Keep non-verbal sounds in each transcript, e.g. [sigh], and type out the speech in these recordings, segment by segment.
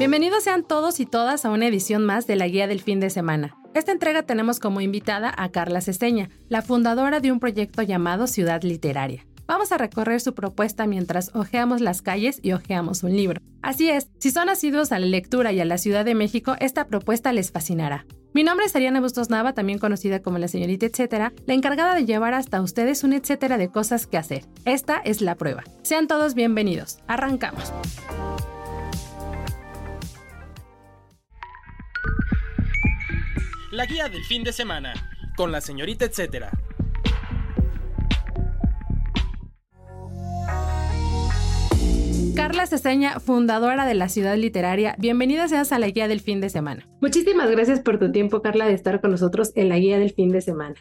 Bienvenidos sean todos y todas a una edición más de la Guía del Fin de Semana. Esta entrega tenemos como invitada a Carla Cesteña, la fundadora de un proyecto llamado Ciudad Literaria. Vamos a recorrer su propuesta mientras hojeamos las calles y hojeamos un libro. Así es, si son asiduos a la lectura y a la Ciudad de México, esta propuesta les fascinará. Mi nombre es Ariana Bustos Nava, también conocida como la señorita etcétera, la encargada de llevar hasta ustedes un etcétera de cosas que hacer. Esta es la prueba. Sean todos bienvenidos. Arrancamos. La guía del fin de semana, con la señorita etcétera. Carla Ceseña, fundadora de la Ciudad Literaria, bienvenida seas a la guía del fin de semana. Muchísimas gracias por tu tiempo, Carla, de estar con nosotros en la guía del fin de semana.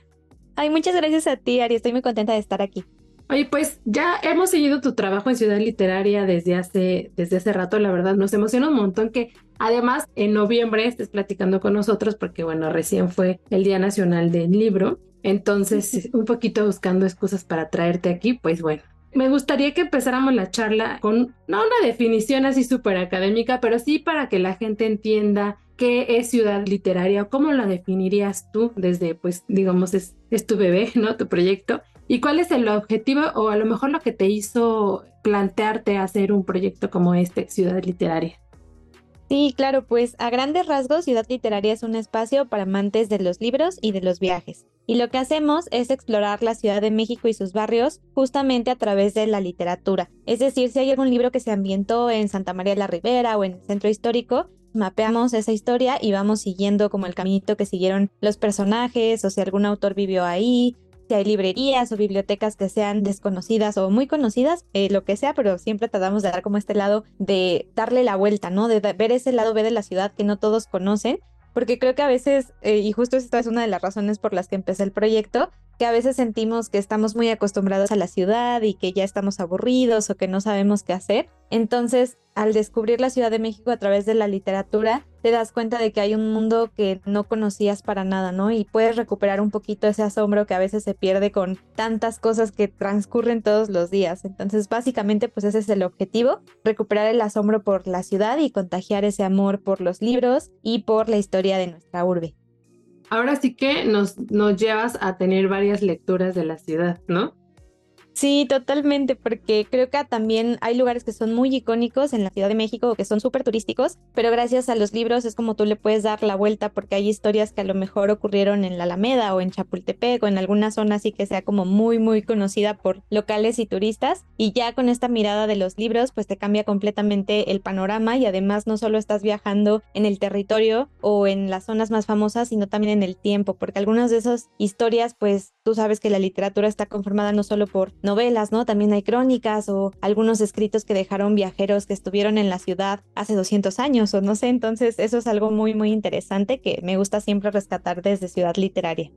Ay, muchas gracias a ti, Ari, estoy muy contenta de estar aquí. Oye, pues ya hemos seguido tu trabajo en Ciudad Literaria desde hace, desde hace rato, la verdad nos emociona un montón que además en noviembre estés platicando con nosotros porque bueno, recién fue el Día Nacional del Libro, entonces un poquito buscando excusas para traerte aquí, pues bueno. Me gustaría que empezáramos la charla con, no una definición así súper académica, pero sí para que la gente entienda qué es ciudad literaria o cómo la definirías tú desde, pues, digamos, es, es tu bebé, ¿no? Tu proyecto. ¿Y cuál es el objetivo o a lo mejor lo que te hizo plantearte hacer un proyecto como este, Ciudad Literaria? Sí, claro, pues a grandes rasgos, Ciudad Literaria es un espacio para amantes de los libros y de los viajes. Y lo que hacemos es explorar la Ciudad de México y sus barrios justamente a través de la literatura. Es decir, si hay algún libro que se ambientó en Santa María la Ribera o en el centro histórico, mapeamos esa historia y vamos siguiendo como el caminito que siguieron los personajes o si algún autor vivió ahí si hay librerías o bibliotecas que sean desconocidas o muy conocidas, eh, lo que sea, pero siempre tratamos de dar como este lado de darle la vuelta, ¿no? De ver ese lado B de la ciudad que no todos conocen, porque creo que a veces, eh, y justo esta es una de las razones por las que empecé el proyecto, que a veces sentimos que estamos muy acostumbrados a la ciudad y que ya estamos aburridos o que no sabemos qué hacer. Entonces, al descubrir la Ciudad de México a través de la literatura, te das cuenta de que hay un mundo que no conocías para nada, ¿no? Y puedes recuperar un poquito ese asombro que a veces se pierde con tantas cosas que transcurren todos los días. Entonces, básicamente, pues ese es el objetivo, recuperar el asombro por la ciudad y contagiar ese amor por los libros y por la historia de nuestra urbe ahora sí que nos, nos llevas a tener varias lecturas de la ciudad, ¿no? Sí, totalmente, porque creo que también hay lugares que son muy icónicos en la Ciudad de México o que son súper turísticos, pero gracias a los libros es como tú le puedes dar la vuelta porque hay historias que a lo mejor ocurrieron en la Alameda o en Chapultepec o en alguna zona así que sea como muy, muy conocida por locales y turistas. Y ya con esta mirada de los libros, pues te cambia completamente el panorama y además no solo estás viajando en el territorio o en las zonas más famosas, sino también en el tiempo, porque algunas de esas historias, pues tú sabes que la literatura está conformada no solo por novelas, ¿no? También hay crónicas o algunos escritos que dejaron viajeros que estuvieron en la ciudad hace 200 años o no sé, entonces eso es algo muy, muy interesante que me gusta siempre rescatar desde Ciudad Literaria.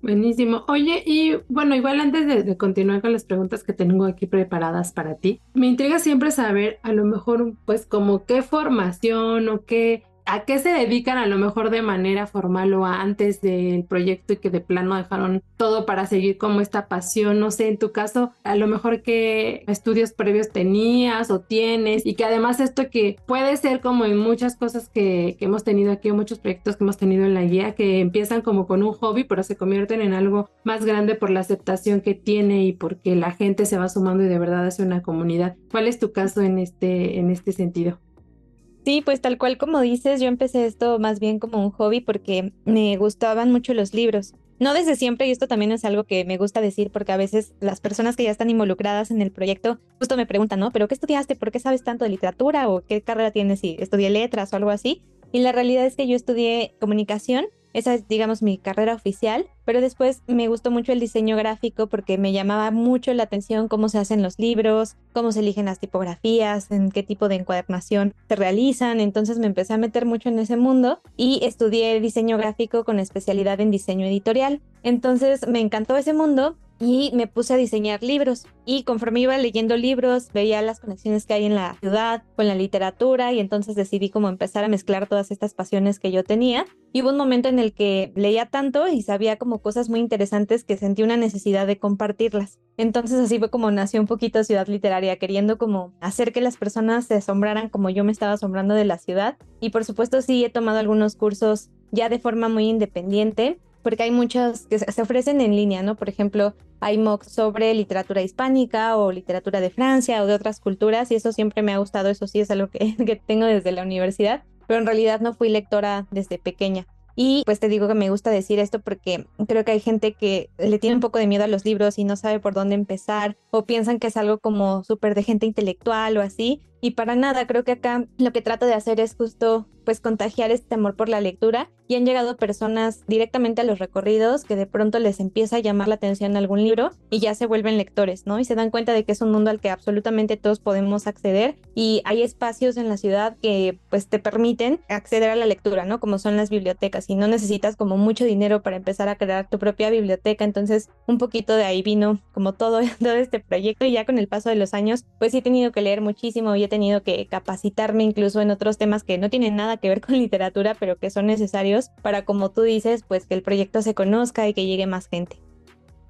Buenísimo. Oye, y bueno, igual antes de, de, continuar con las preguntas que tengo aquí preparadas para ti, me intriga siempre saber a lo mejor pues como qué formación o qué a qué se dedican a lo mejor de manera formal o antes del proyecto y que de plano dejaron todo para seguir como esta pasión, no sé, en tu caso, a lo mejor qué estudios previos tenías o tienes y que además esto que puede ser como en muchas cosas que, que hemos tenido aquí muchos proyectos que hemos tenido en la guía que empiezan como con un hobby pero se convierten en algo más grande por la aceptación que tiene y porque la gente se va sumando y de verdad hace una comunidad. ¿Cuál es tu caso en este, en este sentido? Sí, pues tal cual como dices, yo empecé esto más bien como un hobby porque me gustaban mucho los libros. No desde siempre, y esto también es algo que me gusta decir porque a veces las personas que ya están involucradas en el proyecto justo me preguntan, ¿no? ¿Pero qué estudiaste? ¿Por qué sabes tanto de literatura? ¿O qué carrera tienes? Si estudié letras o algo así. Y la realidad es que yo estudié comunicación esa es, digamos, mi carrera oficial, pero después me gustó mucho el diseño gráfico porque me llamaba mucho la atención cómo se hacen los libros, cómo se eligen las tipografías, en qué tipo de encuadernación se realizan, entonces me empecé a meter mucho en ese mundo y estudié diseño gráfico con especialidad en diseño editorial. Entonces me encantó ese mundo y me puse a diseñar libros. Y conforme iba leyendo libros, veía las conexiones que hay en la ciudad con la literatura y entonces decidí como empezar a mezclar todas estas pasiones que yo tenía. Y hubo un momento en el que leía tanto y sabía como cosas muy interesantes que sentí una necesidad de compartirlas. Entonces así fue como nació un poquito Ciudad Literaria, queriendo como hacer que las personas se asombraran como yo me estaba asombrando de la ciudad. Y por supuesto sí he tomado algunos cursos ya de forma muy independiente porque hay muchos que se ofrecen en línea, ¿no? Por ejemplo, hay MOOCs sobre literatura hispánica o literatura de Francia o de otras culturas y eso siempre me ha gustado, eso sí es algo que, [laughs] que tengo desde la universidad, pero en realidad no fui lectora desde pequeña. Y pues te digo que me gusta decir esto porque creo que hay gente que le tiene un poco de miedo a los libros y no sabe por dónde empezar o piensan que es algo como súper de gente intelectual o así. Y para nada, creo que acá lo que trato de hacer es justo pues contagiar este amor por la lectura y han llegado personas directamente a los recorridos que de pronto les empieza a llamar la atención algún libro y ya se vuelven lectores, ¿no? Y se dan cuenta de que es un mundo al que absolutamente todos podemos acceder y hay espacios en la ciudad que pues te permiten acceder a la lectura, ¿no? Como son las bibliotecas y no necesitas como mucho dinero para empezar a crear tu propia biblioteca, entonces un poquito de ahí vino como todo, [laughs] todo este proyecto y ya con el paso de los años pues he tenido que leer muchísimo y he tenido que capacitarme incluso en otros temas que no tienen nada que ver con [laughs] literatura, pero que son necesarios para, como tú dices, pues que el proyecto se conozca y que llegue más gente.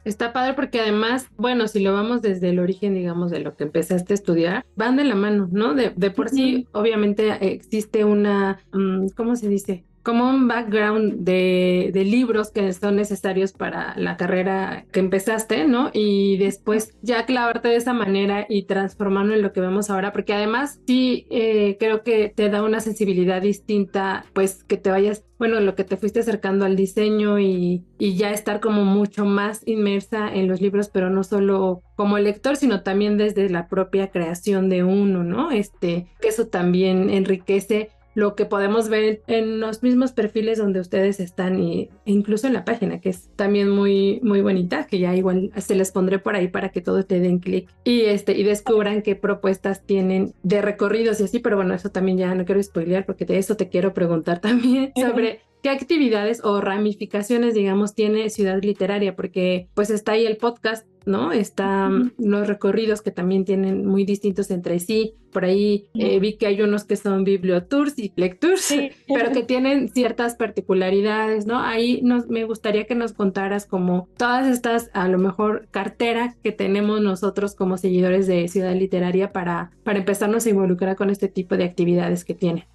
Está padre porque además, bueno, si lo vamos desde el origen, digamos, de lo que empezaste a estudiar, van de la mano, ¿no? De, por sí, obviamente existe una, mm, ¿cómo se dice? Como un background de, libros que son necesarios para la carrera que empezaste, ¿no? Y después ya clavarte de esa manera y transformarlo en lo que vemos ahora, porque además sí eh, creo que te da una sensibilidad distinta, pues que te vayas, bueno, lo que te fuiste acercando al diseño y, y ya estar como mucho más inmersa en los libros, pero no solo como lector, sino también desde la propia creación de uno, ¿no? Este, que eso también enriquece lo que podemos ver en los mismos perfiles donde ustedes están y, e incluso en la página, que es también muy, muy bonita, que ya igual se les pondré por ahí para que todos te den clic y, este, y descubran qué propuestas tienen de recorridos y así, pero bueno, eso también ya no quiero spoilear porque de eso te quiero preguntar [laughs] también sobre ¿Qué actividades o ramificaciones, digamos, tiene Ciudad Literaria? Porque pues está ahí el podcast, ¿no? Están los recorridos que también tienen muy distintos entre sí. Por ahí eh, vi que hay unos que son bibliotours y lectures, [laughs] pero que tienen ciertas particularidades, ¿no? Ahí nos, me gustaría que nos contaras como todas estas, a lo mejor, cartera que tenemos nosotros como seguidores de Ciudad Literaria para, para empezarnos a involucrar con este tipo de actividades que tiene.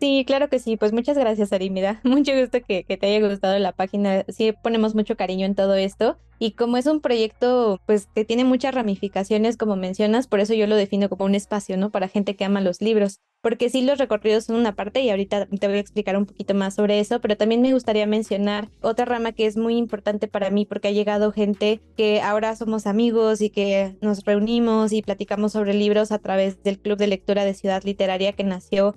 Sí, claro que sí. Pues muchas gracias, Ari. [laughs] mucho gusto que, que, te haya gustado la página. Sí, ponemos mucho cariño en todo esto. Y como es un proyecto, pues que tiene muchas ramificaciones, como mencionas, por eso yo lo defino como un espacio, ¿no? Para gente que ama los libros. Porque sí, los recorridos son una parte y ahorita te voy a explicar un poquito más sobre eso, pero también me gustaría mencionar otra rama que es muy importante para mí porque ha llegado gente que ahora somos amigos y que nos reunimos y platicamos sobre libros a través del Club de Lectura de Ciudad Literaria que nació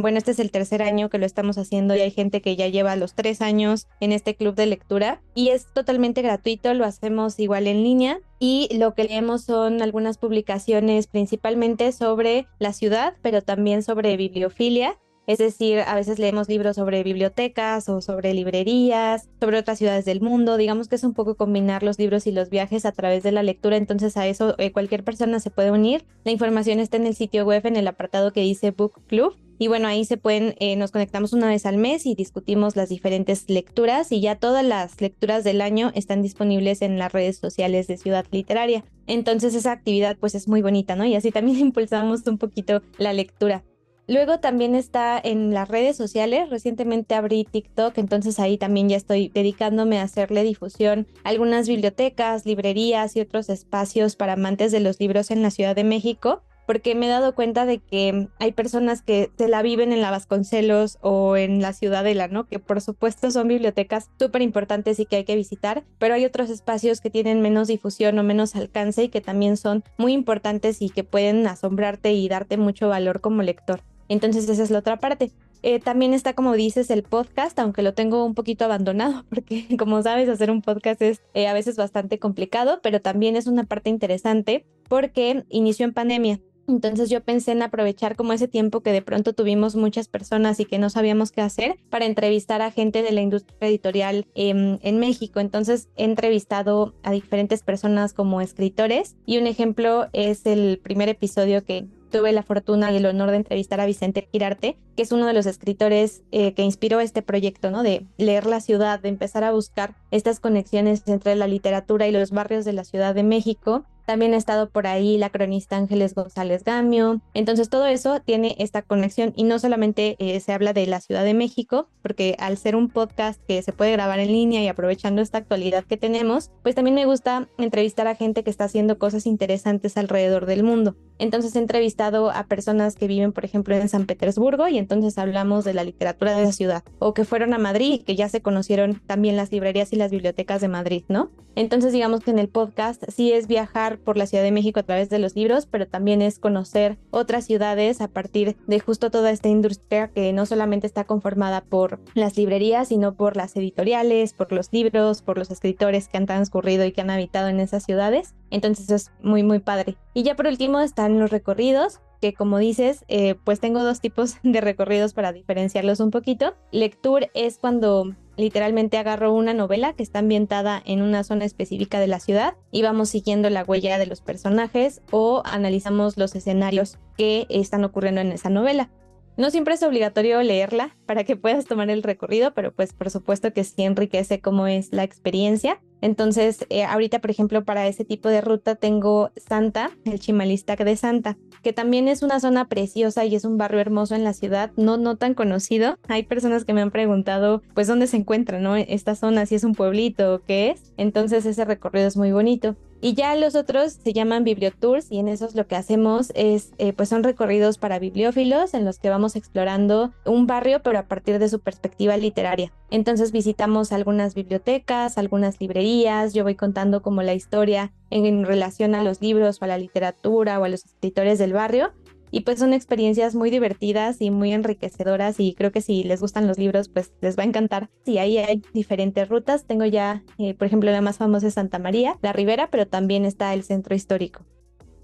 bueno, este es el tercer año que lo estamos haciendo y hay gente que ya lleva los tres años en este club de lectura y es totalmente gratuito, lo hacemos igual en línea y lo que leemos son algunas publicaciones principalmente sobre la ciudad, pero también sobre bibliofilia. Es decir, a veces leemos libros sobre bibliotecas o sobre librerías, sobre otras ciudades del mundo. Digamos que es un poco combinar los libros y los viajes a través de la lectura. Entonces a eso eh, cualquier persona se puede unir. La información está en el sitio web en el apartado que dice Book Club. Y bueno, ahí se pueden, eh, nos conectamos una vez al mes y discutimos las diferentes lecturas y ya todas las lecturas del año están disponibles en las redes sociales de Ciudad Literaria. Entonces esa actividad pues es muy bonita, ¿no? Y así también [laughs] impulsamos un poquito la lectura. Luego también está en las redes sociales. Recientemente abrí TikTok, entonces ahí también ya estoy dedicándome a hacerle difusión a algunas bibliotecas, librerías y otros espacios para amantes de los libros en la Ciudad de México porque me he dado cuenta de que hay personas que se la viven en la Vasconcelos o en la Ciudadela, ¿no? Que por supuesto son bibliotecas súper importantes y que hay que visitar, pero hay otros espacios que tienen menos difusión o menos alcance y que también son muy importantes y que pueden asombrarte y darte mucho valor como lector. Entonces esa es la otra parte. Eh, también está, como dices, el podcast, aunque lo tengo un poquito abandonado, [laughs] porque como sabes, hacer un podcast es eh, a veces bastante complicado, pero también es una parte interesante porque inició en pandemia. Entonces yo pensé en aprovechar como ese tiempo que de pronto tuvimos muchas personas y que no sabíamos qué hacer para entrevistar a gente de la industria editorial en, en México. Entonces he entrevistado a diferentes personas como escritores y un ejemplo es el primer episodio que tuve la fortuna y el honor de entrevistar a Vicente Girarte, que es uno de los escritores eh, que inspiró este proyecto, ¿no? De leer la ciudad, de empezar a buscar estas conexiones entre la literatura y los barrios de la Ciudad de México también ha estado por ahí la cronista Ángeles González Gamio. Entonces todo eso tiene esta conexión y no solamente eh, se habla de la Ciudad de México, porque al ser un podcast que se puede grabar en línea y aprovechando esta actualidad que tenemos, pues también me gusta entrevistar a gente que está haciendo cosas interesantes alrededor del mundo. Entonces he entrevistado a personas que viven, por ejemplo, en San Petersburgo y entonces hablamos de la literatura de esa ciudad, o que fueron a Madrid que ya se conocieron también las librerías y las bibliotecas de Madrid, ¿no? Entonces digamos que en el podcast sí es viajar por la Ciudad de México a través de los libros, pero también es conocer otras ciudades a partir de justo toda esta industria que no solamente está conformada por las librerías, sino por las editoriales, por los libros, por los escritores que han transcurrido y que han habitado en esas ciudades. Entonces es muy, muy padre. Y ya por último están los recorridos que como dices, eh, pues tengo dos tipos [laughs] de recorridos para diferenciarlos un poquito. Lecture es cuando literalmente agarro una novela que está ambientada en una zona específica de la ciudad y vamos siguiendo la huella de los personajes o analizamos los escenarios que están ocurriendo en esa novela. No siempre es obligatorio leerla para que puedas tomar el recorrido, pero pues por supuesto que sí enriquece cómo es la experiencia. Entonces, eh, ahorita, por ejemplo, para ese tipo de ruta tengo Santa, el Chimalistac de Santa, que también es una zona preciosa y es un barrio hermoso en la ciudad, no, no tan conocido. Hay personas que me han preguntado, pues, dónde se encuentra, ¿no? Esta zona, si es un pueblito o qué es. Entonces, ese recorrido es muy bonito. Y ya los otros se llaman bibliotours y en esos lo que hacemos es, eh, pues son recorridos para bibliófilos en los que vamos explorando un barrio pero a partir de su perspectiva literaria. Entonces visitamos algunas bibliotecas, algunas librerías, yo voy contando como la historia en relación a los libros o a la literatura o a los escritores del barrio y pues son experiencias muy divertidas y muy enriquecedoras y creo que si les gustan los libros pues les va a encantar. Sí, ahí hay diferentes rutas. Tengo ya, eh, por ejemplo, la más famosa es Santa María, la Ribera, pero también está el centro histórico.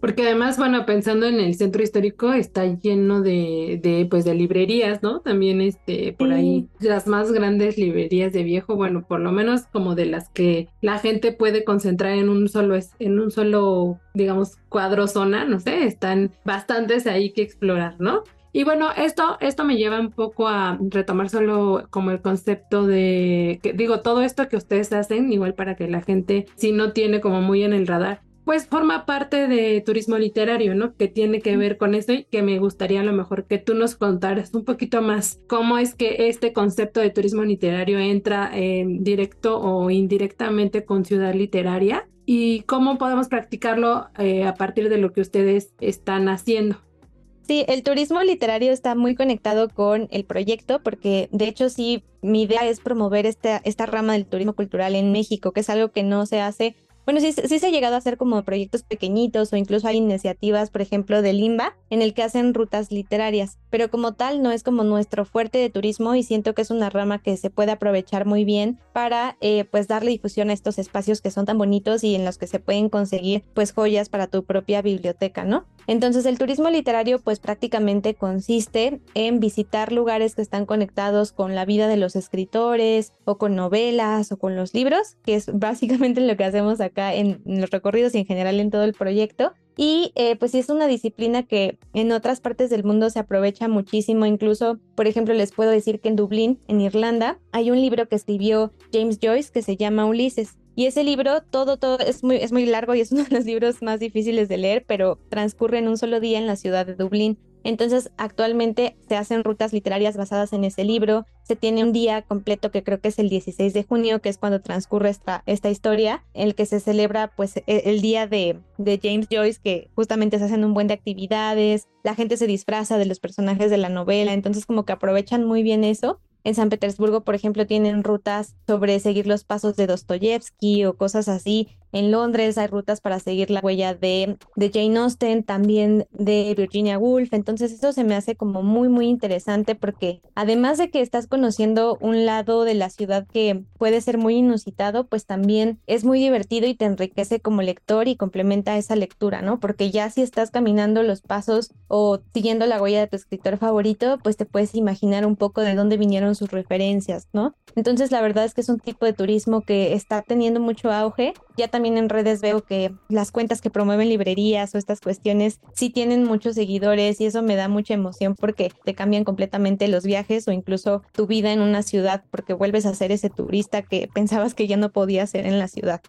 Porque además, bueno, pensando en el centro histórico, está lleno de, de pues, de librerías, ¿no? También, este, por ahí, las más grandes librerías de viejo, bueno, por lo menos como de las que la gente puede concentrar en un solo, en un solo, digamos, cuadro zona, no sé, están bastantes ahí que explorar, ¿no? Y bueno, esto, esto me lleva un poco a retomar solo como el concepto de, que digo, todo esto que ustedes hacen, igual para que la gente, si no tiene como muy en el radar, pues forma parte de turismo literario, ¿no? Que tiene que ver con eso y que me gustaría a lo mejor que tú nos contaras un poquito más cómo es que este concepto de turismo literario entra en directo o indirectamente con ciudad literaria y cómo podemos practicarlo eh, a partir de lo que ustedes están haciendo. Sí, el turismo literario está muy conectado con el proyecto porque de hecho sí, mi idea es promover esta, esta rama del turismo cultural en México, que es algo que no se hace bueno, sí, sí se ha llegado a hacer como proyectos pequeñitos o incluso hay iniciativas, por ejemplo, de Limba, en el que hacen rutas literarias, pero como tal no es como nuestro fuerte de turismo y siento que es una rama que se puede aprovechar muy bien para eh, pues darle difusión a estos espacios que son tan bonitos y en los que se pueden conseguir pues joyas para tu propia biblioteca, ¿no? Entonces el turismo literario pues prácticamente consiste en visitar lugares que están conectados con la vida de los escritores o con novelas o con los libros, que es básicamente lo que hacemos acá en, los recorridos y en general en todo el proyecto. Y eh, pues es una disciplina que en otras partes del mundo se aprovecha muchísimo. Incluso, por ejemplo, les puedo decir que en Dublín, en Irlanda, hay un libro que escribió James Joyce que se llama Ulises. Y ese libro, todo, todo, es muy, es muy largo y es uno de los libros más difíciles de leer, pero transcurre en un solo día en la ciudad de Dublín. Entonces, actualmente se hacen rutas literarias basadas en ese libro. Se tiene un día completo que creo que es el 16 de junio, que es cuando transcurre esta, historia, en el que se celebra pues e, el, día de, de, James Joyce, que justamente se hacen un buen de actividades, la gente se disfraza de los personajes de la novela, entonces como que aprovechan muy bien eso. En San Petersburgo, por ejemplo, tienen rutas sobre seguir los pasos de Dostoyevsky o cosas así en Londres, hay rutas para seguir la huella de, de Jane Austen, también de Virginia Woolf, entonces eso se me hace como muy, muy interesante porque además de que estás conociendo un lado de la ciudad que puede ser muy inusitado, pues también es muy divertido y te enriquece como lector y complementa esa lectura, ¿no? Porque ya si estás caminando los pasos o siguiendo la huella de tu escritor favorito, pues te puedes imaginar un poco de dónde vinieron sus referencias, ¿no? Entonces la verdad es que es un tipo de turismo que está teniendo mucho auge. Ya también en redes veo que las cuentas que promueven librerías o estas cuestiones sí tienen muchos seguidores y eso me da mucha emoción porque te cambian completamente los viajes o incluso tu vida en una ciudad porque vuelves a ser ese turista que pensabas que ya no podía ser en la ciudad.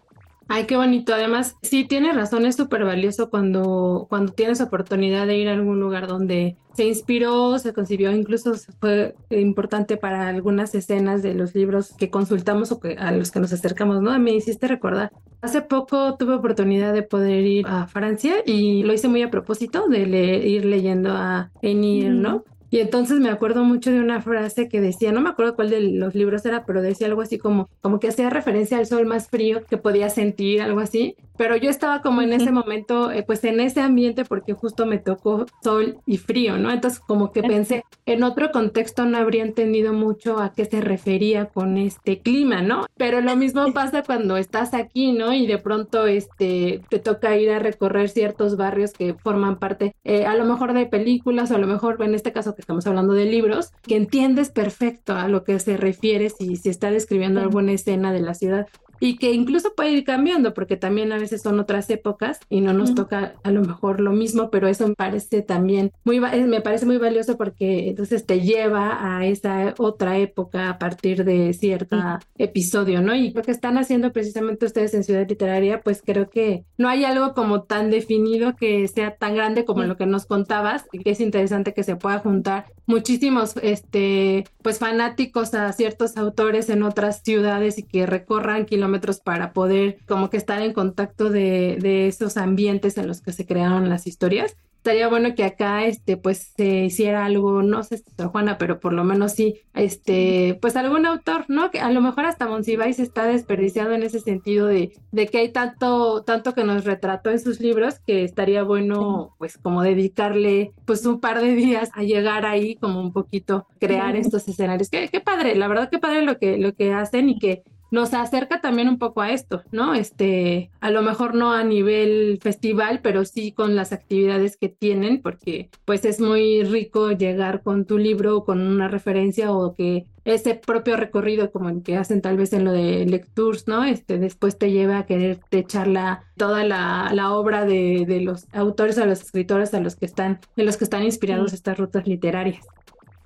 Ay, qué bonito. Además, sí, tienes razón, es súper valioso cuando, cuando tienes oportunidad de ir a algún lugar donde se inspiró, se concibió, incluso fue importante para algunas escenas de los libros que consultamos o que, a los que nos acercamos, ¿no? Me hiciste recordar. Hace poco tuve oportunidad de poder ir a Francia y lo hice muy a propósito de ir leyendo a Enir, ¿no? Y entonces me acuerdo mucho de una frase que decía, no me acuerdo cuál de los libros era, pero decía algo así como, como que hacía referencia al sol más frío que podía sentir, algo así. Pero yo estaba como en ese momento, eh, pues en ese ambiente porque justo me tocó sol y frío, ¿no? Entonces como que pensé, en otro contexto no habría entendido mucho a qué se refería con este clima, ¿no? Pero lo mismo pasa cuando estás aquí, ¿no? Y de pronto este, te toca ir a recorrer ciertos barrios que forman parte, eh, a lo mejor de películas o a lo mejor en este caso que estamos hablando de libros, que entiendes perfecto a lo que se refiere si, si está describiendo alguna escena de la ciudad y que incluso puede ir cambiando porque también a veces son otras épocas y no nos toca a lo mejor lo mismo, pero eso me parece también muy me parece muy valioso porque entonces te lleva a esa otra época a partir de cierto episodio, ¿no? Y lo que están haciendo precisamente ustedes en Ciudad Literaria, pues creo que no hay algo como tan definido que sea tan grande como lo que nos contabas y que es interesante que se pueda juntar muchísimos este pues fanáticos a ciertos autores en otras ciudades y que recorran kilómetros para poder como que estar en contacto de, de esos ambientes en los que se crearon las historias. Estaría bueno que acá este pues se hiciera algo no sé si Juana pero por lo menos sí este pues algún autor no que a lo mejor hasta Monsiváis está desperdiciado en ese sentido de, de que hay tanto tanto que nos retrató en sus libros que estaría bueno pues como dedicarle pues un par de días a llegar ahí como un poquito crear estos escenarios. Qué, qué padre la verdad qué padre lo que lo que hacen y que nos acerca también un poco a esto, ¿no? Este, a lo mejor no a nivel festival, pero sí con las actividades que tienen, porque pues es muy rico llegar con tu libro, con una referencia o que ese propio recorrido como el que hacen tal vez en lo de lectures, ¿no? Este, después te lleva a querer echar la, toda la, la obra de, de, los autores a los escritores a los que están, en los que están inspirados estas rutas literarias.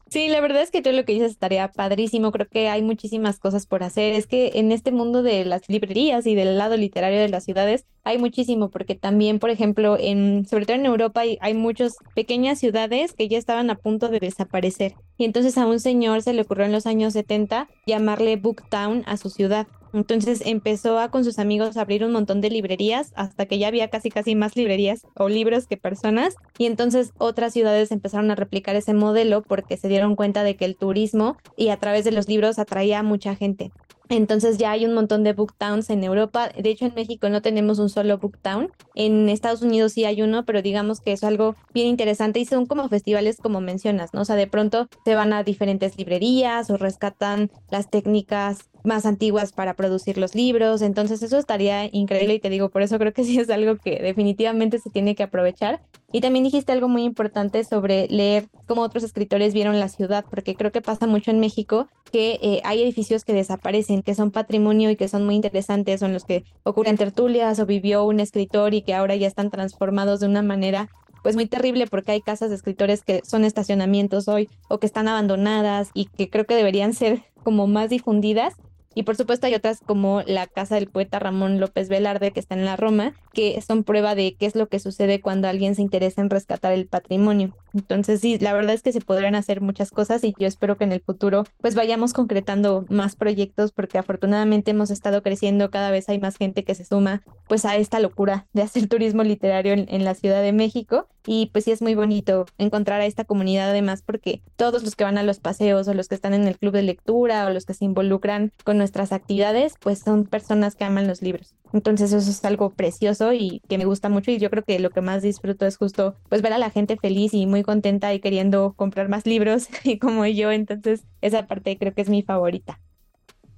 Sí, la verdad es que todo lo que dices estaría padrísimo. Creo que hay muchísimas cosas por hacer. Es que en este mundo de las librerías y del lado literario de las ciudades hay muchísimo, porque también, por ejemplo, en, sobre todo en Europa hay, hay muchas pequeñas ciudades que ya estaban a punto de desaparecer. Y entonces a un señor se le ocurrió en los años 70 llamarle Booktown a su ciudad. Entonces empezó a con sus amigos abrir un montón de librerías hasta que ya había casi casi más librerías o libros que personas y entonces otras ciudades empezaron a replicar ese modelo porque se dieron cuenta de que el turismo y a través de los libros atraía a mucha gente. Entonces ya hay un montón de booktowns en Europa. De hecho, en México no tenemos un solo booktown. En Estados Unidos sí hay uno, pero digamos que es algo bien interesante y son como festivales como mencionas, ¿no? O sea, de pronto se van a diferentes librerías o rescatan las técnicas más antiguas para producir los libros. Entonces eso estaría increíble y te digo, por eso creo que [laughs] sí es algo que definitivamente se tiene que aprovechar. Y también dijiste algo muy importante sobre leer cómo otros escritores vieron la ciudad, porque creo que pasa mucho en México que eh, hay edificios que desaparecen, que son patrimonio y que son muy interesantes, son los que ocurren tertulias o vivió un escritor y que ahora ya están transformados de una manera pues muy terrible porque hay casas de escritores que son estacionamientos hoy o que están abandonadas y que creo que deberían ser como más difundidas y por supuesto hay otras como la casa del poeta Ramón López Velarde, que está en la Roma, que son prueba de qué es lo que sucede cuando alguien se interesa en rescatar el patrimonio. Entonces sí, la verdad es que se podrían hacer muchas cosas y yo espero que en el futuro pues vayamos concretando más proyectos porque afortunadamente hemos estado creciendo, cada vez hay más gente que se suma pues a esta locura de hacer [laughs] turismo literario en, la Ciudad de México. Y pues sí es muy bonito encontrar a esta comunidad además porque todos los que van a los paseos o los que están en el club de lectura o los que se involucran con nuestras actividades, pues son personas que aman los libros. Entonces eso es algo precioso y que me gusta mucho y yo creo que lo que más disfruto es justo pues ver a la gente feliz y muy contenta y queriendo comprar más libros [laughs] y como yo, entonces esa parte creo que es mi favorita.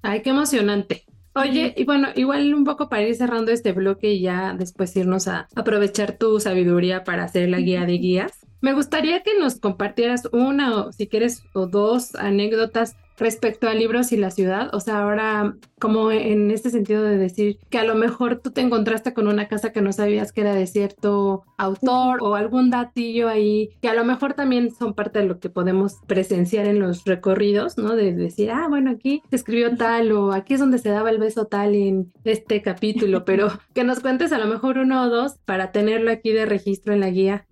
Ay, qué emocionante. Oye, y bueno, igual un poco para ir cerrando este bloque y ya después irnos a aprovechar tu sabiduría para hacer la guía de guías. Me gustaría que nos compartieras una o si quieres o dos anécdotas respecto a libros y la ciudad. O sea, ahora como en este sentido de decir que a lo mejor tú te encontraste con una casa que no sabías que era de cierto autor o algún datillo ahí que a lo mejor también son parte de lo que podemos presenciar en los recorridos, ¿no? De decir, ah, bueno, aquí se escribió tal o aquí es donde se daba el beso tal en este capítulo, [laughs] pero que nos cuentes a lo mejor uno o dos para tenerlo aquí de registro en la guía.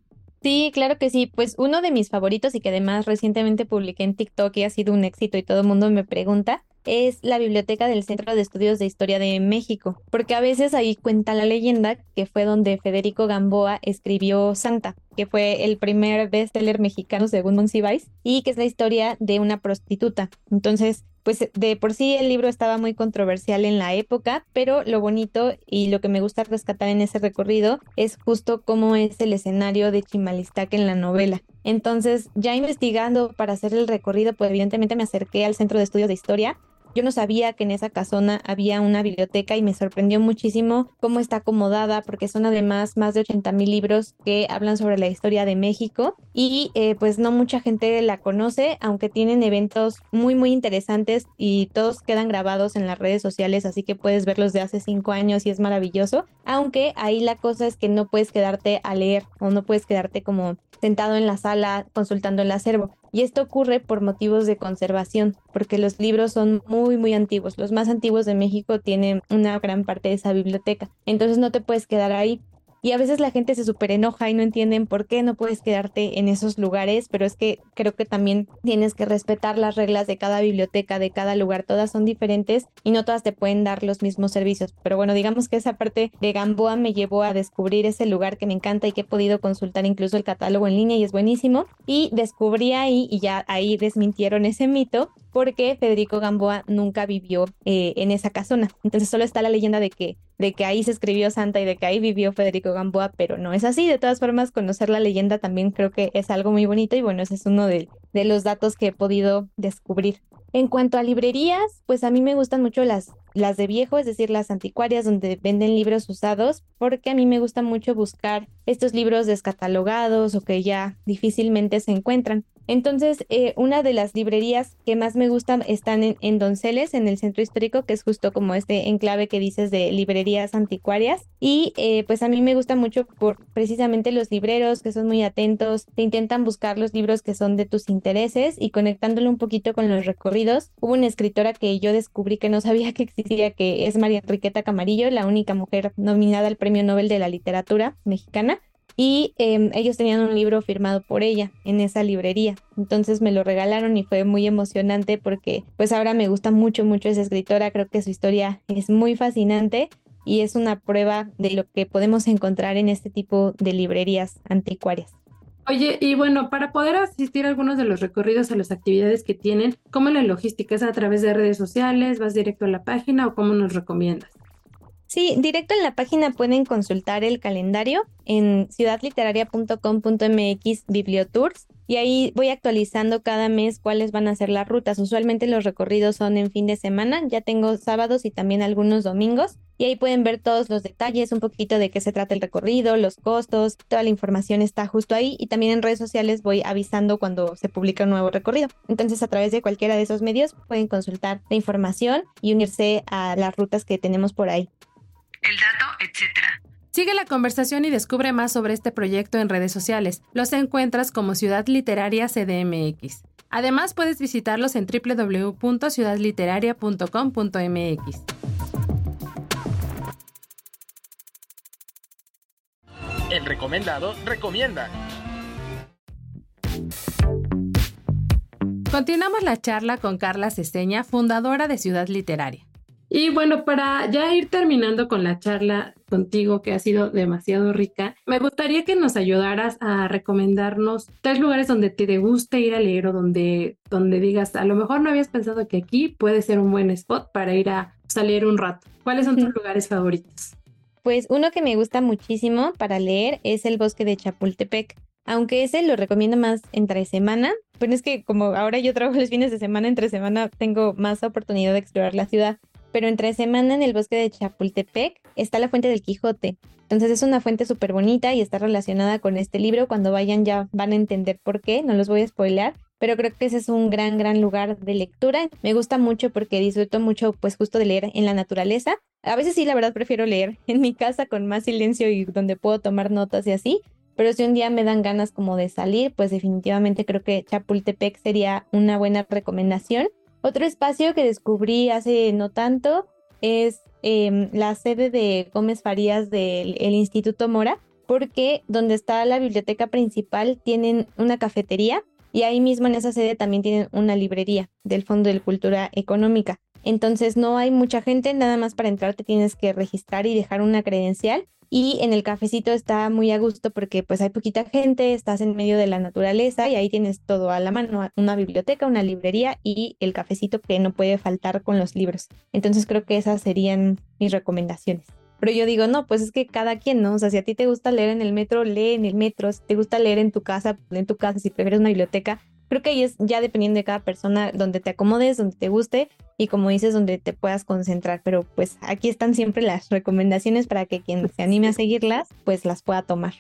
Sí, claro que sí. Pues uno de mis favoritos y que además recientemente publiqué en TikTok y ha sido un éxito y todo el mundo me pregunta, es la biblioteca del Centro de Estudios de Historia de México, porque a veces ahí cuenta la leyenda que fue donde Federico Gamboa escribió Santa, que fue el primer bestseller mexicano según Monsiváis, y que es la historia de una prostituta. Entonces, pues de por sí el libro estaba muy controversial en la época, pero lo bonito y lo que me gusta rescatar en ese recorrido es justo cómo es el escenario de Chimalistac en la novela. Entonces, ya investigando para hacer el recorrido, pues evidentemente me acerqué al Centro de Estudios de Historia yo no sabía que en esa casona había una biblioteca y me sorprendió muchísimo cómo está acomodada, porque son además más de 80 mil libros que hablan sobre la historia de México y eh, pues no mucha gente la conoce, aunque tienen eventos muy muy interesantes y todos quedan grabados en las redes sociales, así que puedes verlos de hace cinco años y es maravilloso, aunque ahí la cosa es que no puedes quedarte a leer o no puedes quedarte como sentado en la sala consultando el acervo. Y esto ocurre por motivos de conservación, porque los libros son muy, muy antiguos. Los más antiguos de México tienen una gran parte de esa biblioteca. Entonces no te puedes quedar ahí. Y a veces la gente se súper enoja y no entienden por qué no puedes quedarte en esos lugares, pero es que creo que también tienes que respetar las reglas de cada biblioteca, de cada lugar. Todas son diferentes y no todas te pueden dar los mismos servicios. Pero bueno, digamos que esa parte de Gamboa me llevó a descubrir ese lugar que me encanta y que he podido consultar incluso el catálogo en línea y es buenísimo. Y descubrí ahí y ya ahí desmintieron ese mito porque Federico Gamboa nunca vivió eh, en esa casona. Entonces solo está la leyenda de que, de que ahí se escribió Santa y de que ahí vivió Federico Gamboa, pero no es así. De todas formas, conocer la leyenda también creo que es algo muy bonito y bueno, ese es uno de, los datos que he podido descubrir. En cuanto a librerías, pues a mí me gustan mucho las, las de viejo, es decir, las anticuarias donde venden libros usados, porque a mí me gusta mucho buscar estos libros descatalogados o que ya difícilmente se encuentran. Entonces, eh, una de las librerías que más me gustan están en, Donceles, en el centro histórico, que es justo como este enclave que dices de librerías anticuarias. Y eh, pues a mí me gusta mucho por precisamente los libreros que son muy atentos, te intentan buscar los libros que son de tus intereses y conectándolo un poquito con los recorridos. Hubo una escritora que yo descubrí que no [laughs] sabía que existía, que es María Enriqueta Camarillo, la única mujer nominada al Premio Nobel de la Literatura mexicana y em, ellos tenían un libro firmado por ella en esa librería. Entonces me lo regalaron y fue muy emocionante porque pues ahora me gusta mucho, mucho esa escritora, creo que su historia es muy fascinante y es una prueba de lo que podemos encontrar en este tipo de librerías anticuarias. Oye, y bueno, para poder asistir a algunos de los recorridos a las actividades que tienen, ¿cómo la logística es a través de redes sociales? ¿Vas directo a la página o cómo nos recomiendas? Sí, directo en la página pueden consultar el calendario en ciudadliteraria.com.mx bibliotours y ahí voy actualizando cada mes cuáles van a ser las rutas. Usualmente los recorridos son en fin de semana, ya tengo sábados y también algunos domingos y ahí pueden ver todos los detalles, un poquito de qué se trata el recorrido, los costos, toda la información está justo ahí y también en redes sociales voy avisando cuando se publica un nuevo recorrido. Entonces a través de cualquiera de esos medios pueden consultar la información y unirse a las rutas que tenemos por ahí el dato, etc. Sigue la conversación y descubre más sobre este proyecto en redes sociales. Los encuentras como Ciudad Literaria CDMX. Además, puedes visitarlos en www.ciudadliteraria.com.mx. El recomendado recomienda. Continuamos la charla con Carla Ceseña, fundadora de Ciudad Literaria. Y bueno, para ya ir terminando con la charla contigo, que ha sido demasiado rica, me gustaría que nos ayudaras a recomendarnos tres lugares donde te guste ir a leer o donde, donde digas, a lo mejor no habías pensado que aquí puede ser un buen spot para ir a salir un rato. ¿Cuáles son tus lugares favoritos? Pues uno que me gusta muchísimo para leer es el bosque de Chapultepec. Aunque ese lo recomiendo más entre semana, pero es que como ahora yo trabajo los fines de semana, entre semana tengo más oportunidad de explorar la ciudad pero entre semana en el bosque de Chapultepec está la fuente del Quijote. Entonces es una fuente súper bonita y está relacionada con este libro. Cuando vayan ya van a entender por qué, no los voy a spoilear, pero creo que ese es un gran, gran lugar de lectura. Me gusta mucho porque disfruto mucho, pues justo de leer en la naturaleza. A veces sí, la verdad, prefiero leer [laughs] en mi casa con más silencio y donde puedo tomar notas y así. Pero si un día me dan ganas como de salir, pues definitivamente creo que Chapultepec sería una buena recomendación. Otro espacio que descubrí hace no tanto es em, la sede de Gómez Farías del Instituto Mora, porque donde está la biblioteca principal tienen una cafetería y ahí mismo en esa sede también tienen una librería del Fondo de Cultura Económica. Entonces no hay mucha gente, nada más para entrar te tienes que registrar y dejar una credencial y en el cafecito está muy a gusto porque pues hay poquita gente, estás en medio de la naturaleza y ahí tienes todo a la mano, una biblioteca, una librería y el cafecito que no puede faltar con los libros. Entonces creo que esas serían mis recomendaciones. Pero yo digo, no, pues es que cada quien, ¿no? O sea, si a ti te gusta leer en el metro, lee en el metro. Si te gusta leer en tu casa, lee en tu casa. Si prefieres una biblioteca, creo que ahí es ya dependiendo de cada persona, donde te acomodes, donde te guste y como dices, donde te puedas concentrar. Pero pues aquí están siempre las recomendaciones para que quien se anime a seguirlas, pues las pueda tomar.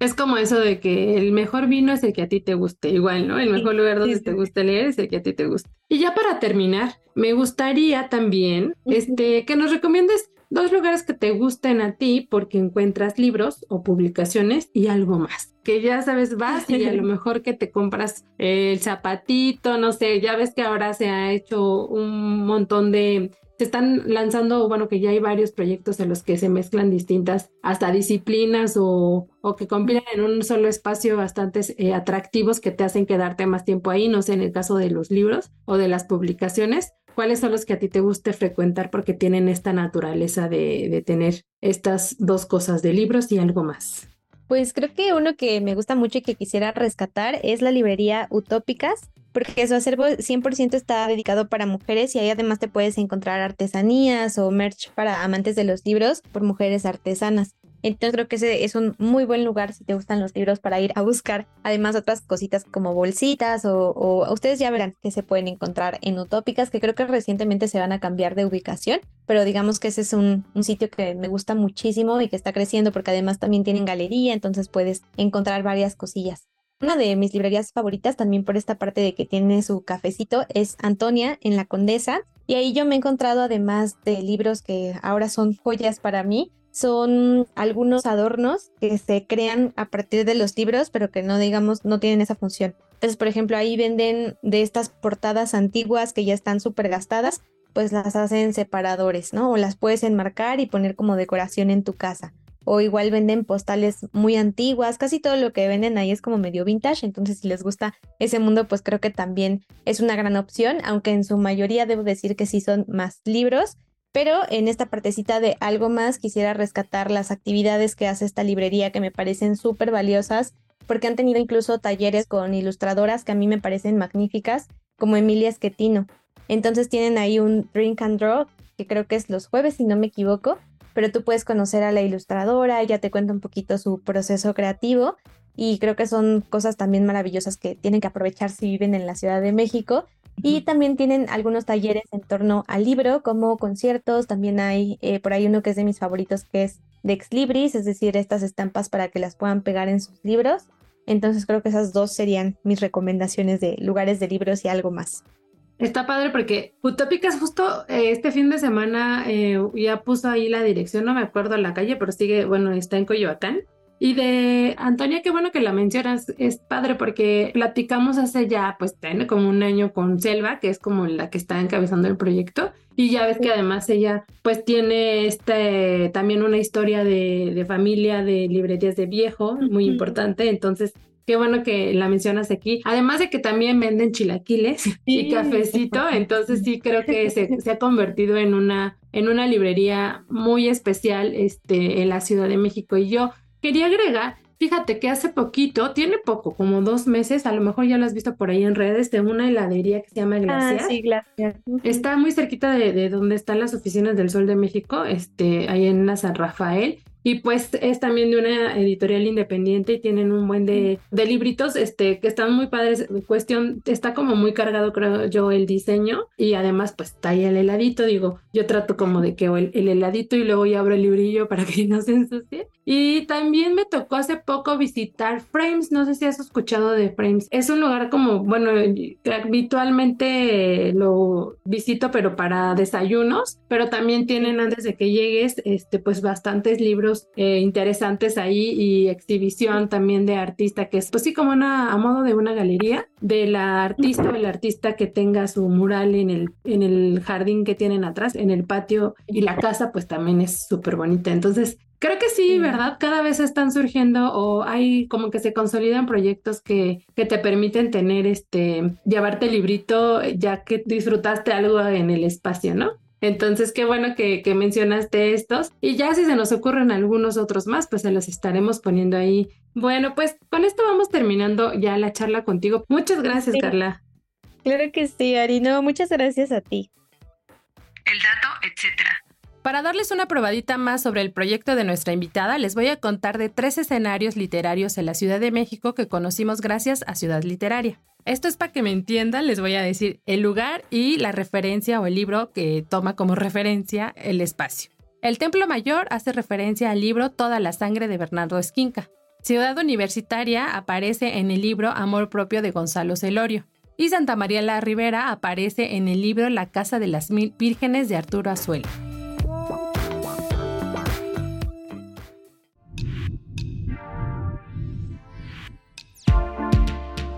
Es como eso de que el mejor vino es el que a ti te guste, igual, ¿no? El mejor lugar donde te guste leer es el que a ti te guste. Y ya para terminar, me gustaría también este, que nos recomiendes dos lugares que te gusten a ti porque encuentras libros o publicaciones y algo más. Que ya sabes, vas y a lo [laughs] mejor que te compras el zapatito, no sé, ya ves que ahora se ha hecho un montón de se están lanzando, bueno, que ya hay varios proyectos en los que se mezclan distintas hasta disciplinas o, o que combinan en un solo espacio bastante eh, atractivos que te hacen quedarte más tiempo ahí, no sé, en el caso de los libros o de las publicaciones, ¿cuáles son los que a ti te guste frecuentar porque tienen esta naturaleza de, de tener estas dos cosas de libros y algo más? Pues creo que uno que me gusta mucho y que quisiera rescatar es la librería Utópicas, porque su acervo 100% está dedicado para mujeres y ahí además te puedes encontrar artesanías o merch para amantes de los libros por mujeres artesanas. Entonces creo que ese es un muy buen lugar si te gustan los libros para ir a buscar. Además otras cositas como bolsitas o, ustedes ya verán que se pueden encontrar en Utópicas, que creo que recientemente se van a cambiar de ubicación, pero digamos que ese es un, un sitio que me gusta muchísimo y que está creciendo porque además también tienen galería, entonces puedes encontrar varias cosillas. Una de mis librerías favoritas, también por esta parte de que tiene su cafecito, es Antonia en la Condesa. Y ahí yo me he encontrado, además de libros que ahora son joyas para mí, son algunos adornos que se crean a partir de los libros, pero que no, digamos, no tienen esa función. Entonces, por ejemplo, ahí venden de estas portadas antiguas que ya están súper gastadas, pues las hacen separadores, ¿no? O las puedes enmarcar y poner como decoración en tu casa o igual venden postales muy antiguas, casi todo lo que venden ahí es como medio vintage, entonces si les gusta ese mundo, pues creo que también es una gran opción, aunque en su mayoría debo decir que sí son más libros. Pero en esta partecita de algo más quisiera rescatar las actividades que hace esta librería que me parecen súper valiosas porque han tenido incluso talleres con ilustradoras que a mí me parecen magníficas, como Emilia Schettino. Entonces tienen ahí un Drink and Draw, que creo que es los jueves, si no me equivoco, pero tú puedes conocer a la ilustradora, ella te cuenta un poquito su proceso creativo y creo que son cosas también maravillosas que tienen que aprovechar si viven en la Ciudad de México. Y también tienen algunos talleres en torno al libro, como conciertos. También hay eh, por ahí uno que es de mis favoritos, que es de Ex Libris, es decir, estas estampas para que las puedan pegar en sus libros. Entonces creo que esas dos serían mis recomendaciones de lugares de libros y algo más. Está padre porque Utópicas justo eh, este fin de semana eh, ya puso ahí la dirección, no me acuerdo la calle, pero sigue, bueno, está en Coyoacán. Y de Antonia, qué bueno que la mencionas, es padre porque platicamos hace ya, pues como un año con Selva, que es como la que está encabezando el proyecto, y ya ves que además ella pues tiene este, también una historia de, de familia de librerías de viejo muy importante, entonces qué bueno que la mencionas aquí. Además de que también venden chilaquiles [laughs] y cafecito, entonces sí creo que [laughs] se, se, ha convertido en una, en una librería muy especial este, en la Ciudad de México. Y yo quería agregar Fíjate que hace poquito, tiene poco, como dos meses, a lo mejor ya lo has visto por ahí en redes, de una heladería que se llama Glaciar. Ah, sí, Glaciar. Está muy cerquita de, de, donde están las oficinas del Sol de México, este, ahí en la San Rafael. Y pues es también de una editorial independiente y tienen un buen de, de libritos este, que están muy padres. Cuestión, está como muy cargado, creo yo, el diseño. Y además, pues está ahí el heladito. Digo, yo trato como de que el, el heladito y luego ya abro el librillo para que [laughs] no se ensucie. Y también me tocó hace poco visitar Frames. No sé si has escuchado de Frames. Es un lugar como, bueno, habitualmente lo visito, pero para desayunos. Pero también tienen antes de que llegues, este, pues bastantes libros eh, interesantes ahí y exhibición también de artista, que es pues sí como una, a modo de una galería de la artista o el artista que tenga su mural en el, en el jardín que tienen atrás, en el patio y la casa pues también es súper bonita. Entonces Creo que sí, ¿verdad? Cada vez están surgiendo o hay como que se consolidan proyectos que, que te permiten tener este, llevarte el librito ya que disfrutaste algo en el espacio, ¿no? Entonces, qué bueno que, mencionaste estos. Y ya si se nos ocurren algunos otros más, pues se los estaremos poniendo ahí. Bueno, pues con esto vamos terminando ya la charla contigo. Muchas gracias, Carla. Claro que sí, Arino. Muchas gracias a ti. El dato, etcétera. Para darles una probadita más sobre el proyecto de nuestra invitada, les voy a contar de tres escenarios literarios en la Ciudad de México que conocimos gracias a Ciudad Literaria. Esto es para que me entiendan, les voy a decir el lugar y la referencia o el libro que toma como referencia el espacio. El Templo Mayor hace referencia al libro Toda la sangre de Bernardo Esquinca. Ciudad Universitaria aparece en el libro Amor propio de Gonzalo Celorio. Y Santa María la Ribera aparece en el libro La Casa de las Mil Vírgenes de Arturo Azuelo.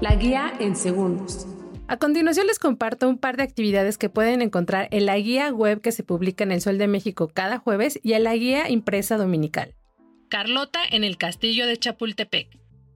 La guía en segundos. A continuación les comparto un par de actividades que pueden encontrar en la guía web que se publica en El Sol de México cada jueves y en la guía impresa dominical. Carlota en el castillo de Chapultepec.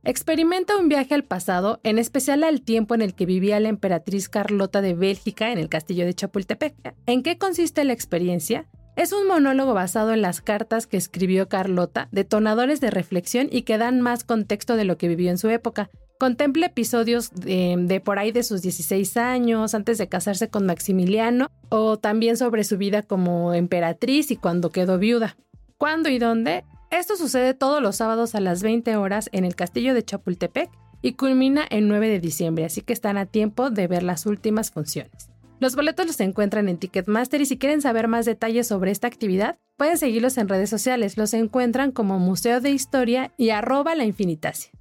Experimenta un viaje al pasado, en especial al tiempo en el que vivía la emperatriz Carlota de Bélgica en el castillo de Chapultepec. ¿En qué consiste la experiencia? Es un monólogo basado en las cartas que escribió Carlota, detonadores de reflexión y que dan más contexto de lo que vivió en su época, Contempla episodios de, por ahí de sus 16 años, antes de casarse con Maximiliano, o también sobre su vida como emperatriz y cuando quedó viuda. ¿Cuándo y dónde? Esto sucede todos los sábados a las 20 horas en el castillo de Chapultepec y culmina el 9 de diciembre, así que están a tiempo de ver las últimas funciones. Los boletos los encuentran en Ticketmaster y si quieren saber más detalles sobre esta actividad, pueden seguirlos en redes sociales. Los encuentran como Museo de Historia y arroba la infinitacia.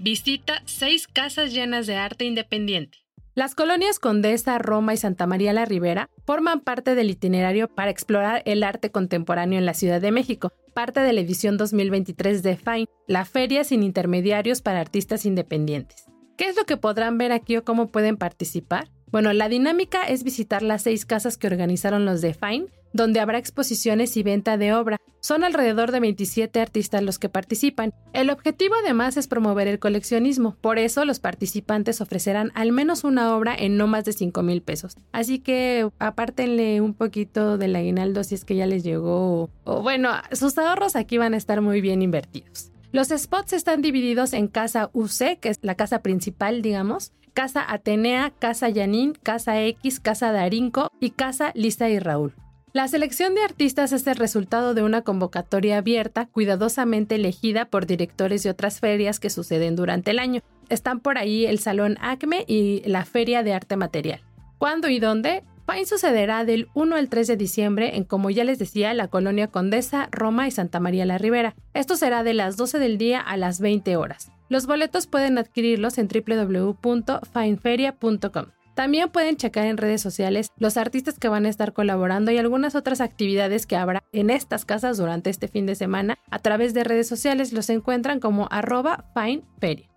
Visita seis casas llenas de arte independiente. Las colonias Condesa, Roma y Santa María la Ribera forman parte del itinerario para explorar el arte contemporáneo en la Ciudad de México, parte de la edición 2023 de FINE, la feria sin intermediarios para artistas independientes. ¿Qué es lo que podrán ver aquí o cómo pueden participar? Bueno, la dinámica es visitar las seis casas que organizaron los de FINE donde habrá exposiciones y venta de obra. Son alrededor de 27 artistas los que participan. El objetivo además es promover el coleccionismo, por eso los participantes ofrecerán al menos una obra en no más de 5 mil pesos. Así que apártenle un poquito del aguinaldo si es que ya les llegó. O bueno, sus ahorros aquí van a estar muy bien invertidos. Los spots están divididos en Casa UC, que es la casa principal, digamos, Casa Atenea, Casa Yanín, Casa X, Casa Darinco y Casa Lisa y Raúl. La selección de artistas es el resultado de una convocatoria abierta, cuidadosamente elegida por directores de otras ferias que suceden durante el año. Están por ahí el Salón Acme y la Feria de Arte Material. ¿Cuándo y dónde? Fine sucederá del 1 al 3 de diciembre en, como ya les decía, la colonia Condesa, Roma y Santa María la Ribera. Esto será de las 12 del día a las 20 horas. Los boletos pueden adquirirlos en www.fineferia.com. También pueden checar en redes sociales los artistas que van a estar colaborando y algunas otras actividades que habrá en estas casas durante este fin de semana. A través de redes sociales los encuentran como arroba fineferia.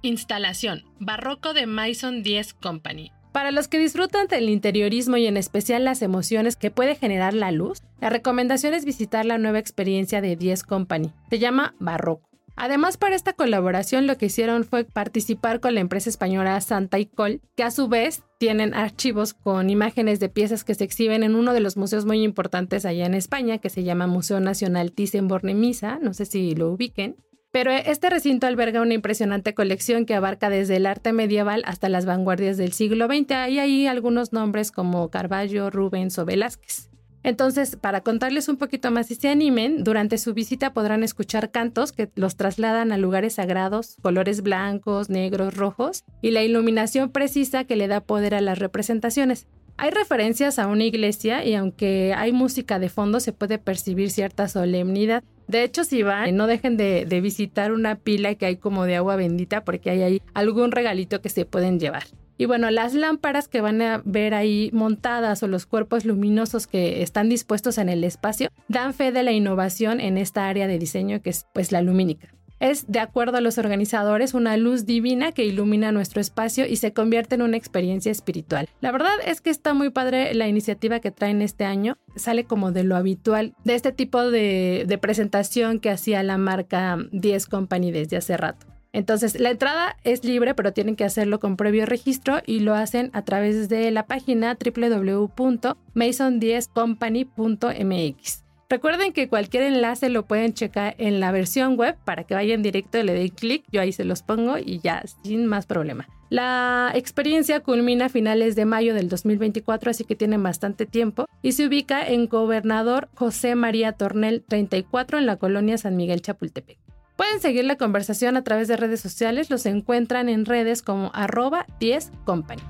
Instalación Barroco de Mason 10 Company. Para los que disfrutan del interiorismo y en especial las emociones que puede generar la luz, la recomendación es visitar la nueva experiencia de 10 Company. Se llama Barroco. Además, para esta colaboración lo que hicieron fue participar con la empresa española Santa y Col, que a su vez tienen archivos con imágenes de piezas que se exhiben en uno de los museos muy importantes allá en España, que se llama Museo Nacional Thyssen-Bornemisza, no sé si lo ubiquen. Pero este recinto alberga una impresionante colección que abarca desde el arte medieval hasta las vanguardias del siglo XX. Hay ahí algunos nombres como Carballo, Rubens o Velázquez. Entonces, para contarles un poquito más y se animen, durante su visita podrán escuchar cantos que los trasladan a lugares sagrados, colores blancos, negros, rojos y la iluminación precisa que le da poder a las representaciones. Hay referencias a una iglesia y aunque hay música de fondo se puede percibir cierta solemnidad. De hecho, si van, no dejen de, de visitar una pila que hay como de agua bendita porque hay ahí algún regalito que se pueden llevar. Y bueno, las lámparas que van a ver ahí montadas o los cuerpos luminosos que están dispuestos en el espacio dan fe de la innovación en esta área de diseño que es pues la lumínica. Es, de acuerdo a los organizadores, una luz divina que ilumina nuestro espacio y se convierte en una experiencia espiritual. La verdad es que está muy padre la iniciativa que traen este año. Sale como de lo habitual de este tipo de, de presentación que hacía la marca 10 Company desde hace rato. Entonces, la entrada es libre, pero tienen que hacerlo con previo registro y lo hacen a través de la página www.mason10company.mx. Recuerden que cualquier enlace lo pueden checar en la versión web para que vayan directo y le den clic. Yo ahí se los pongo y ya, sin más problema. La experiencia culmina a finales de mayo del 2024, así que tienen bastante tiempo, y se ubica en Gobernador José María Tornel 34 en la colonia San Miguel Chapultepec. Pueden seguir la conversación a través de redes sociales, los encuentran en redes como arroba 10 company.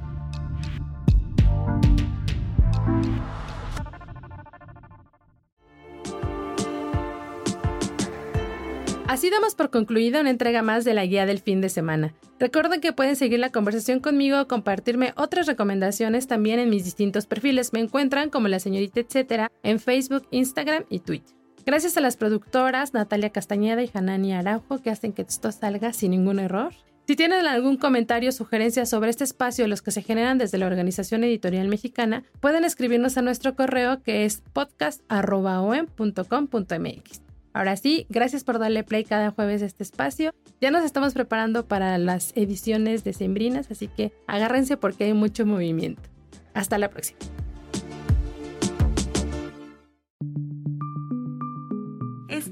Así damos por concluida una entrega más de la guía del fin de semana. Recuerden que pueden seguir la conversación conmigo o compartirme otras recomendaciones también en mis distintos perfiles. Me encuentran como la señorita etcétera en Facebook, Instagram y Twitter. Gracias a las productoras Natalia Castañeda y Hanani Araujo que hacen que esto salga sin ningún error. Si tienen algún comentario o sugerencia sobre este espacio, los que se generan desde la Organización Editorial Mexicana, pueden escribirnos a nuestro correo que es podcast.com.mx. Ahora sí, gracias por darle play cada jueves a este espacio. Ya nos estamos preparando para las ediciones de Sembrinas, así que agárrense porque hay mucho movimiento. Hasta la próxima.